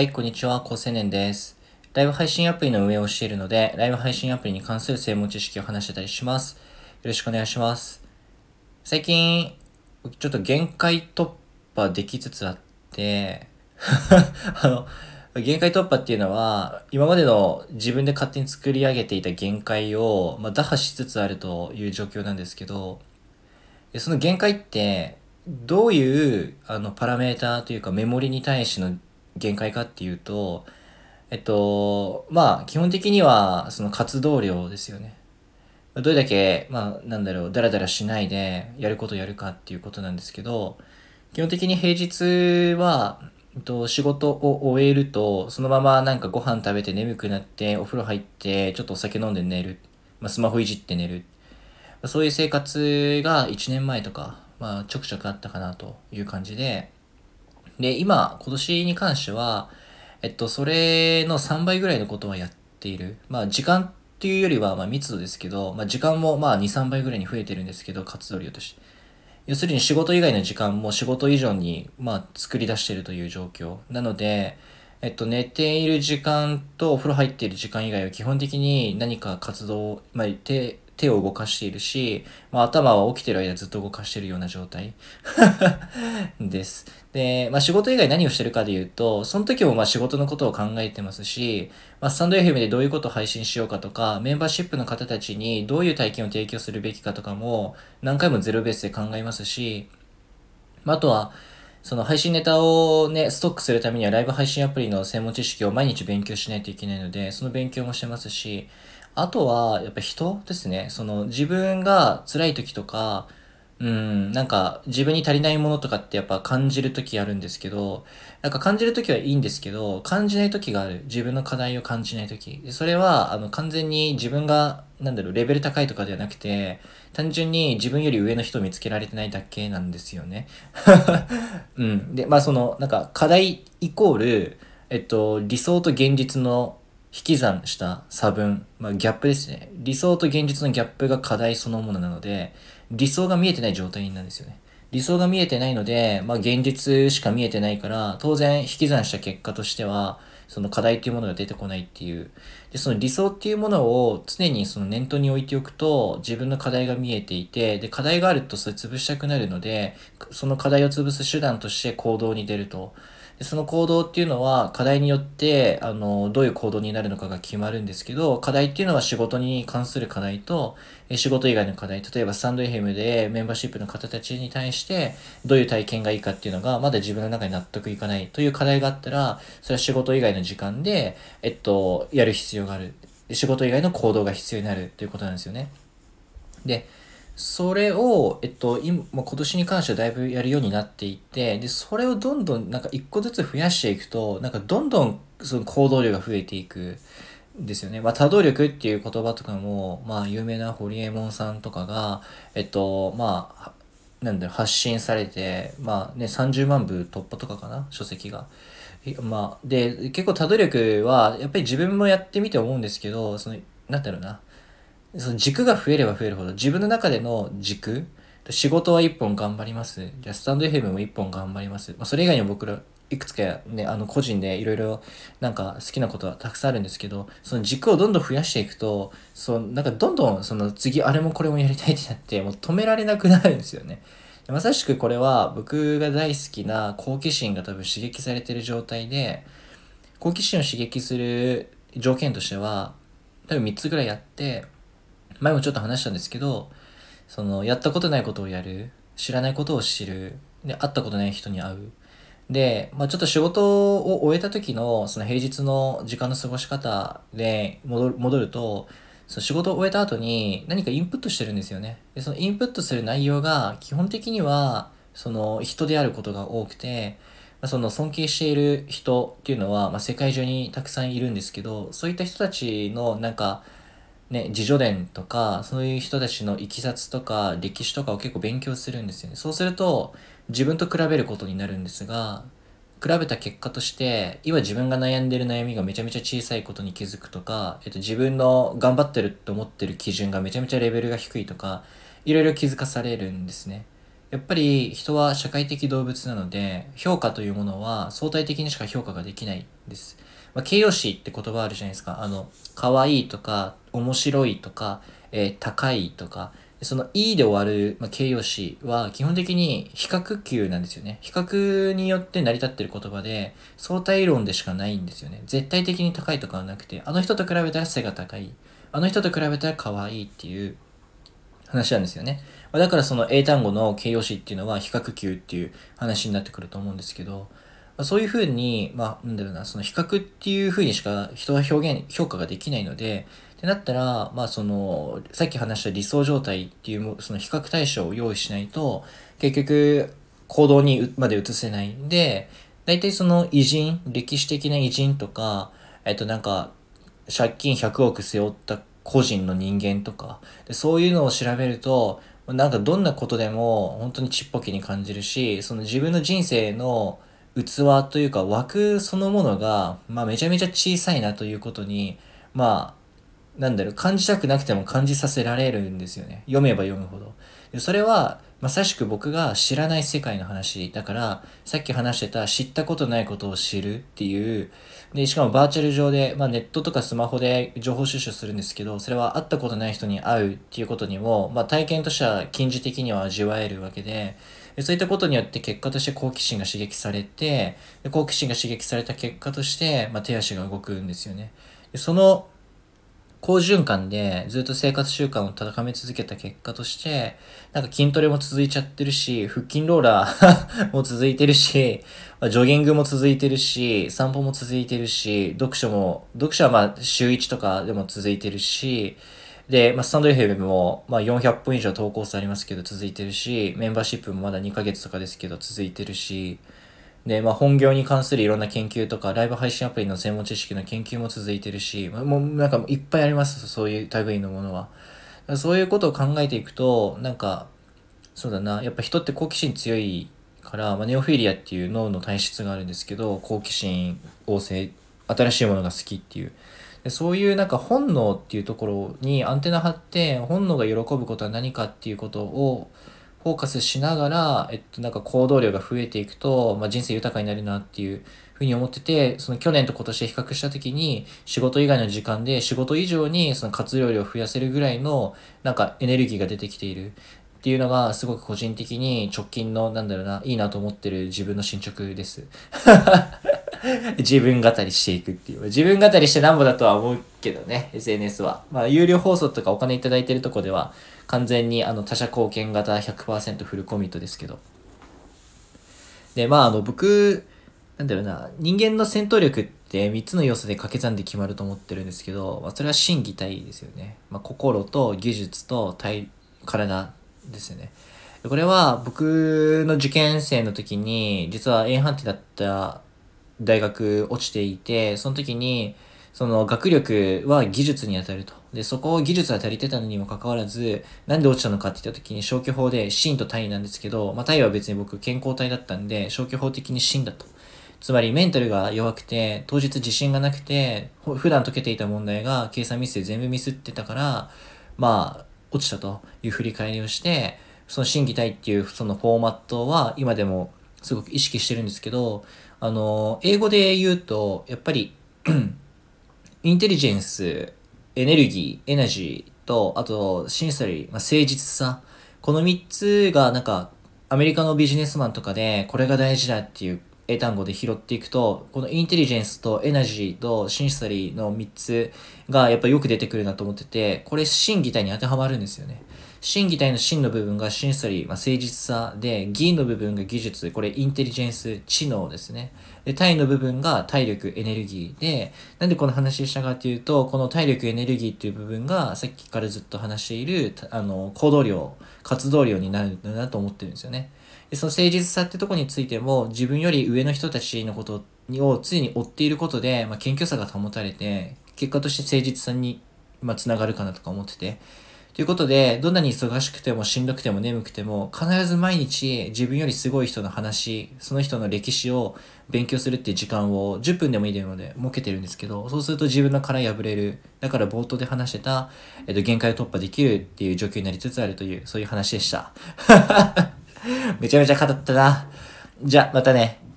はい、こんにちは、高青年です。ライブ配信アプリの運営をしているので、ライブ配信アプリに関する専門知識を話してたりします。よろしくお願いします。最近、ちょっと限界突破できつつあって、あの、限界突破っていうのは、今までの自分で勝手に作り上げていた限界を、まあ、打破しつつあるという状況なんですけど、その限界って、どういうあのパラメーターというかメモリに対しての限界かっていうと、えっと、まあ、基本的には、その活動量ですよね。どれだけ、まあ、なんだろう、だらだらしないで、やることやるかっていうことなんですけど、基本的に平日は、えっと、仕事を終えると、そのままなんかご飯食べて眠くなって、お風呂入って、ちょっとお酒飲んで寝る。まあ、スマホいじって寝る。そういう生活が1年前とか、まあ、ちょくちょくあったかなという感じで、で、今、今年に関しては、えっと、それの3倍ぐらいのことはやっている。まあ、時間っていうよりは、まあ、密度ですけど、まあ、時間も、まあ、2、3倍ぐらいに増えてるんですけど、活動量として。要するに仕事以外の時間も仕事以上に、まあ、作り出してるという状況。なので、えっと、寝ている時間とお風呂入っている時間以外は基本的に何か活動、まあ、手を動かしているし、まあ、頭は起きてる間ずっと動かしているような状態 です。で、まあ、仕事以外何をしてるかで言うと、その時もまあ仕事のことを考えてますし、まあ、スタンド FM でどういうことを配信しようかとか、メンバーシップの方たちにどういう体験を提供するべきかとかも、何回もゼロベースで考えますし、まあ、あとは、その配信ネタをね、ストックするためにはライブ配信アプリの専門知識を毎日勉強しないといけないので、その勉強もしてますし、あとは、やっぱ人ですね。その自分が辛い時とか、うん、なんか自分に足りないものとかってやっぱ感じる時あるんですけど、なんか感じる時はいいんですけど、感じない時がある。自分の課題を感じない時。それは、あの、完全に自分が、なんだろう、レベル高いとかではなくて、単純に自分より上の人を見つけられてないだけなんですよね。うん。で、まあその、なんか課題イコール、えっと、理想と現実の引き算した差分、まあ、ギャップですね。理想と現実のギャップが課題そのものなので、理想が見えてない状態なんですよね。理想が見えてないので、まあ、現実しか見えてないから、当然引き算した結果としては、その課題っていうものが出てこないっていう。で、その理想っていうものを常にその念頭に置いておくと、自分の課題が見えていて、で、課題があるとそれ潰したくなるので、その課題を潰す手段として行動に出ると。その行動っていうのは課題によって、あの、どういう行動になるのかが決まるんですけど、課題っていうのは仕事に関する課題と、え仕事以外の課題、例えばスタンド FM でメンバーシップの方たちに対して、どういう体験がいいかっていうのが、まだ自分の中に納得いかないという課題があったら、それは仕事以外の時間で、えっと、やる必要がある。仕事以外の行動が必要になるということなんですよね。で、それを、えっと、今、今年に関してはだいぶやるようになっていて、で、それをどんどんなんか一個ずつ増やしていくと、なんかどんどんその行動量が増えていくんですよね。まあ、多動力っていう言葉とかも、まあ、有名なホリエモンさんとかが、えっと、まあ、なんだろ発信されて、まあね、30万部突破とかかな、書籍が。まあ、で、結構多動力は、やっぱり自分もやってみて思うんですけど、その、なんだろうな。その軸が増えれば増えるほど、自分の中での軸、仕事は一本頑張ります。じゃあ、スタンド FM も一本頑張ります。まあ、それ以外にも僕ら、いくつかね、あの、個人でいろいろ、なんか好きなことはたくさんあるんですけど、その軸をどんどん増やしていくと、そう、なんかどんどん、その次、あれもこれもやりたいってなって、もう止められなくなるんですよね。まさしくこれは、僕が大好きな好奇心が多分刺激されてる状態で、好奇心を刺激する条件としては、多分3つぐらいあって、前もちょっと話したんですけど、その、やったことないことをやる、知らないことを知る、で、会ったことない人に会う。で、まあちょっと仕事を終えた時の、その平日の時間の過ごし方で戻る戻ると、その仕事を終えた後に何かインプットしてるんですよね。で、そのインプットする内容が基本的には、その人であることが多くて、ま、その尊敬している人っていうのは、まあ、世界中にたくさんいるんですけど、そういった人たちのなんか、ね、自助伝とか、そういう人たちのいきさつとか、歴史とかを結構勉強するんですよね。そうすると、自分と比べることになるんですが、比べた結果として、今自分が悩んでる悩みがめちゃめちゃ小さいことに気づくとか、えっと、自分の頑張ってると思ってる基準がめちゃめちゃレベルが低いとか、いろいろ気づかされるんですね。やっぱり人は社会的動物なので、評価というものは相対的にしか評価ができないんです。まあ、形容詞って言葉あるじゃないですか。あの、可愛いとか、面白いとか、えー、高いとか、その E で終わる、まあ、形容詞は基本的に比較級なんですよね。比較によって成り立ってる言葉で、相対論でしかないんですよね。絶対的に高いとかはなくて、あの人と比べたら背が高い。あの人と比べたら可愛いっていう話なんですよね。だからその英単語の形容詞っていうのは比較級っていう話になってくると思うんですけど、そういうふうに、まあ、なんだろうな、その比較っていうふうにしか人は表現、評価ができないので、ってなったら、まあその、さっき話した理想状態っていうその比較対象を用意しないと、結局行動にまで移せないんで、大体その偉人、歴史的な偉人とか、えっとなんか、借金100億背負った個人の人間とか、でそういうのを調べると、なんかどんなことでも本当にちっぽけに感じるし、その自分の人生の器というか枠そのものが、まあめちゃめちゃ小さいなということに、まあ、なんだろう、感じたくなくても感じさせられるんですよね。読めば読むほど。でそれは、まさしく僕が知らない世界の話だから、さっき話してた知ったことないことを知るっていう、で、しかもバーチャル上で、まあネットとかスマホで情報収集するんですけど、それは会ったことない人に会うっていうことにも、まあ体験としては近似的には味わえるわけで、そういったことによって結果として好奇心が刺激されて、好奇心が刺激された結果として、まあ、手足が動くんですよね。でその好循環でずっと生活習慣を高め続けた結果として、なんか筋トレも続いちゃってるし、腹筋ローラー も続いてるし、ジョギングも続いてるし、散歩も続いてるし、読書も、読書はまあ週1とかでも続いてるし、で、まあ、スタンド FM も、まあ、400本以上投稿数ありますけど続いてるし、メンバーシップもまだ2ヶ月とかですけど続いてるし、で、まあ、本業に関するいろんな研究とか、ライブ配信アプリの専門知識の研究も続いてるし、まあ、もうなんかいっぱいあります、そういう類のものは。そういうことを考えていくと、なんか、そうだな、やっぱ人って好奇心強いから、まあ、ネオフィリアっていう脳の体質があるんですけど、好奇心旺盛、新しいものが好きっていう。でそういうなんか本能っていうところにアンテナ張って本能が喜ぶことは何かっていうことをフォーカスしながら、えっと、なんか行動量が増えていくと、まあ、人生豊かになるなっていうふうに思ってて、その去年と今年で比較した時に、仕事以外の時間で仕事以上にその活用量を増やせるぐらいの、なんかエネルギーが出てきているっていうのが、すごく個人的に直近の、なんだろうな、いいなと思ってる自分の進捗です。自分語りしていくっていう。自分語りしてなんぼだとは思うけどね、SNS は。まあ、有料放送とかお金いただいてるとこでは、完全にあの他者貢献型100%フルコミットですけど。で、まあ、あの、僕、なんだろうな、人間の戦闘力って3つの要素で掛け算で決まると思ってるんですけど、まあ、それは心技体ですよね。まあ、心と技術と体、体ですよね。これは僕の受験生の時に、実は A 判定だった大学落ちていて、その時に、その学力は技術に当たると。で、そこを技術が足りてたのにもかかわらず、なんで落ちたのかって言った時に消去法で芯と体なんですけど、まあ体は別に僕健康体だったんで、消去法的に芯だと。つまりメンタルが弱くて、当日自信がなくて、普段解けていた問題が計算ミスで全部ミスってたから、まあ、落ちたという振り返りをして、その審議体っていうそのフォーマットは今でもすごく意識してるんですけど、あの、英語で言うと、やっぱり インテリジェンス、エネルギー、エナジーと、あと、シンサリー、まあ、誠実さ。この3つが、なんか、アメリカのビジネスマンとかで、これが大事だっていう英単語で拾っていくと、このインテリジェンスとエナジーとシンサリーの3つがやっぱよく出てくるなと思ってて、これ真擬態に当てはまるんですよね。真擬態の真の部分がシンサリー、まあ、誠実さで、義の部分が技術、これインテリジェンス、知能ですね。で、体の部分が体力、エネルギーで、なんでこの話したかっていうと、この体力、エネルギーっていう部分が、さっきからずっと話している、あの、行動量、活動量になるんだなと思ってるんですよね。でその誠実さってとこについても、自分より上の人たちのことを常に追っていることで、まあ、謙虚さが保たれて、結果として誠実さに、まあ、つながるかなとか思ってて、ということで、どんなに忙しくてもしんどくても眠くても、必ず毎日自分よりすごい人の話、その人の歴史を勉強するっていう時間を10分でもいいので設けてるんですけど、そうすると自分の殻破れる。だから冒頭で話してた、えっと、限界を突破できるっていう状況になりつつあるという、そういう話でした。めちゃめちゃ語ったな。じゃ、またね。